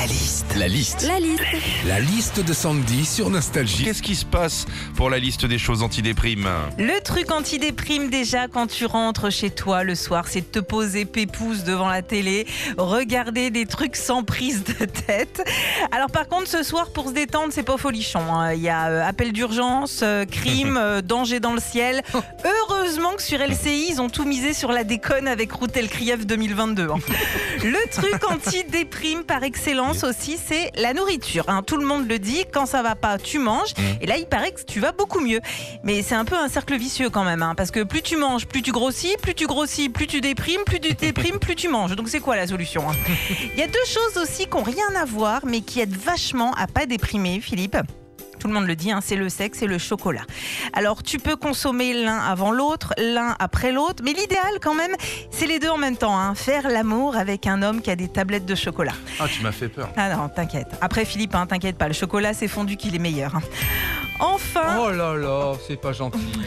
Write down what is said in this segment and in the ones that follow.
La liste. La liste. La liste. La liste de Sandy sur Nostalgie. Qu'est-ce qui se passe pour la liste des choses antidéprimes Le truc anti-déprime déjà quand tu rentres chez toi le soir, c'est de te poser pépouze devant la télé, regarder des trucs sans prise de tête. Alors par contre ce soir pour se détendre c'est pas folichon. hein. Il y a euh, appel d'urgence, euh, crime, euh, danger dans le ciel. Heureusement que sur LCI ils ont tout misé sur la déconne avec Routel Krief 2022. hein. Le truc anti-déprime par excellence aussi c'est la nourriture. hein. Tout le monde le dit, quand ça va pas tu manges. Et là il paraît que tu vas beaucoup mieux. Mais c'est un peu un cercle vicieux quand même, hein, parce que plus tu manges, plus tu grossis, plus tu grossis, plus tu déprimes, plus tu déprimes, plus tu manges. Donc c'est quoi la solution hein? Il y a deux choses aussi qui n'ont rien à voir, mais qui aident vachement à pas déprimer, Philippe. Tout le monde le dit, hein, c'est le sexe et le chocolat. Alors tu peux consommer l'un avant l'autre, l'un après l'autre, mais l'idéal quand même, c'est les deux en même temps. hein. Faire l'amour avec un homme qui a des tablettes de chocolat. Ah, tu m'as fait peur. Ah non, t'inquiète. Après Philippe, hein, t'inquiète pas, le chocolat c'est fondu qu'il est meilleur. Enfin, Oh là là, c'est pas gentil.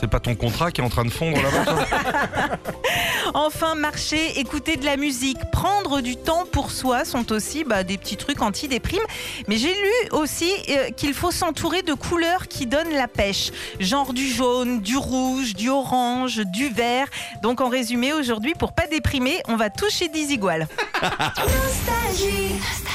C'est pas ton contrat qui est en train de fondre là-bas Enfin, marcher, écouter de la musique, prendre du temps pour soi sont aussi bah, des petits trucs anti-déprime. Mais j'ai lu aussi euh, qu'il faut s'entourer de couleurs qui donnent la pêche. Genre du jaune, du rouge, du orange, du vert. Donc en résumé, aujourd'hui, pour pas déprimer, on va toucher des iguales.